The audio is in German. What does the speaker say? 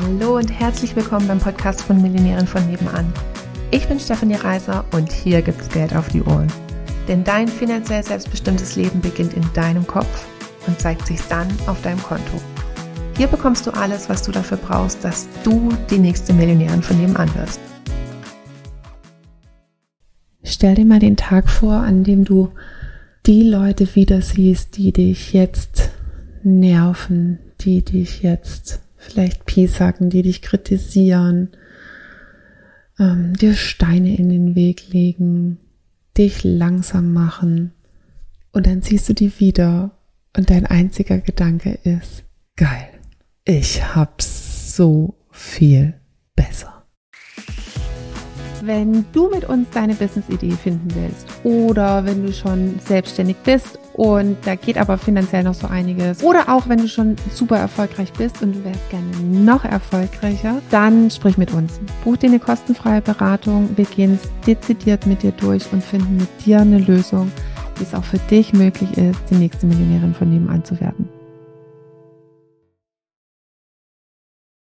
Hallo und herzlich willkommen beim Podcast von Millionären von nebenan. Ich bin Stefanie Reiser und hier gibt's Geld auf die Ohren. Denn dein finanziell selbstbestimmtes Leben beginnt in deinem Kopf und zeigt sich dann auf deinem Konto. Hier bekommst du alles, was du dafür brauchst, dass du die nächste Millionärin von nebenan wirst. Stell dir mal den Tag vor, an dem du die Leute wieder siehst, die dich jetzt nerven, die dich jetzt vielleicht piesacken, die dich kritisieren, ähm, dir Steine in den Weg legen, dich langsam machen. Und dann siehst du die wieder und dein einziger Gedanke ist, geil, ich hab's so viel besser. Wenn du mit uns deine Business-Idee finden willst oder wenn du schon selbstständig bist und da geht aber finanziell noch so einiges oder auch wenn du schon super erfolgreich bist und du wärst gerne noch erfolgreicher, dann sprich mit uns. Buch dir eine kostenfreie Beratung, wir gehen es dezidiert mit dir durch und finden mit dir eine Lösung, wie es auch für dich möglich ist, die nächste Millionärin von nebenan zu werden.